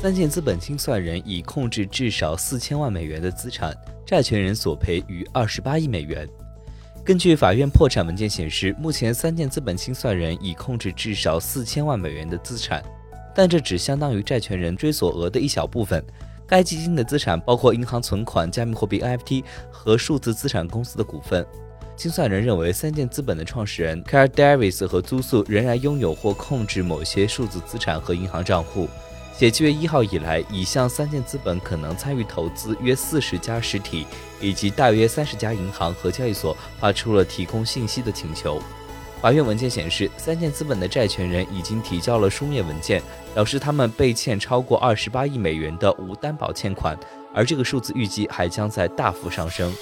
三箭资本清算人已控制至少四千万美元的资产，债权人索赔逾二十八亿美元。根据法院破产文件显示，目前三箭资本清算人已控制至少四千万美元的资产，但这只相当于债权人追索额的一小部分。该基金的资产包括银行存款、加密货币 NFT 和数字资产公司的股份。清算人认为，三箭资本的创始人 Carl Davis 和租宿仍然拥有或控制某些数字资产和银行账户。且七月一号以来，已向三箭资本可能参与投资约四十家实体以及大约三十家银行和交易所发出了提供信息的请求。法院文件显示，三箭资本的债权人已经提交了书面文件，表示他们被欠超过二十八亿美元的无担保欠款，而这个数字预计还将在大幅上升。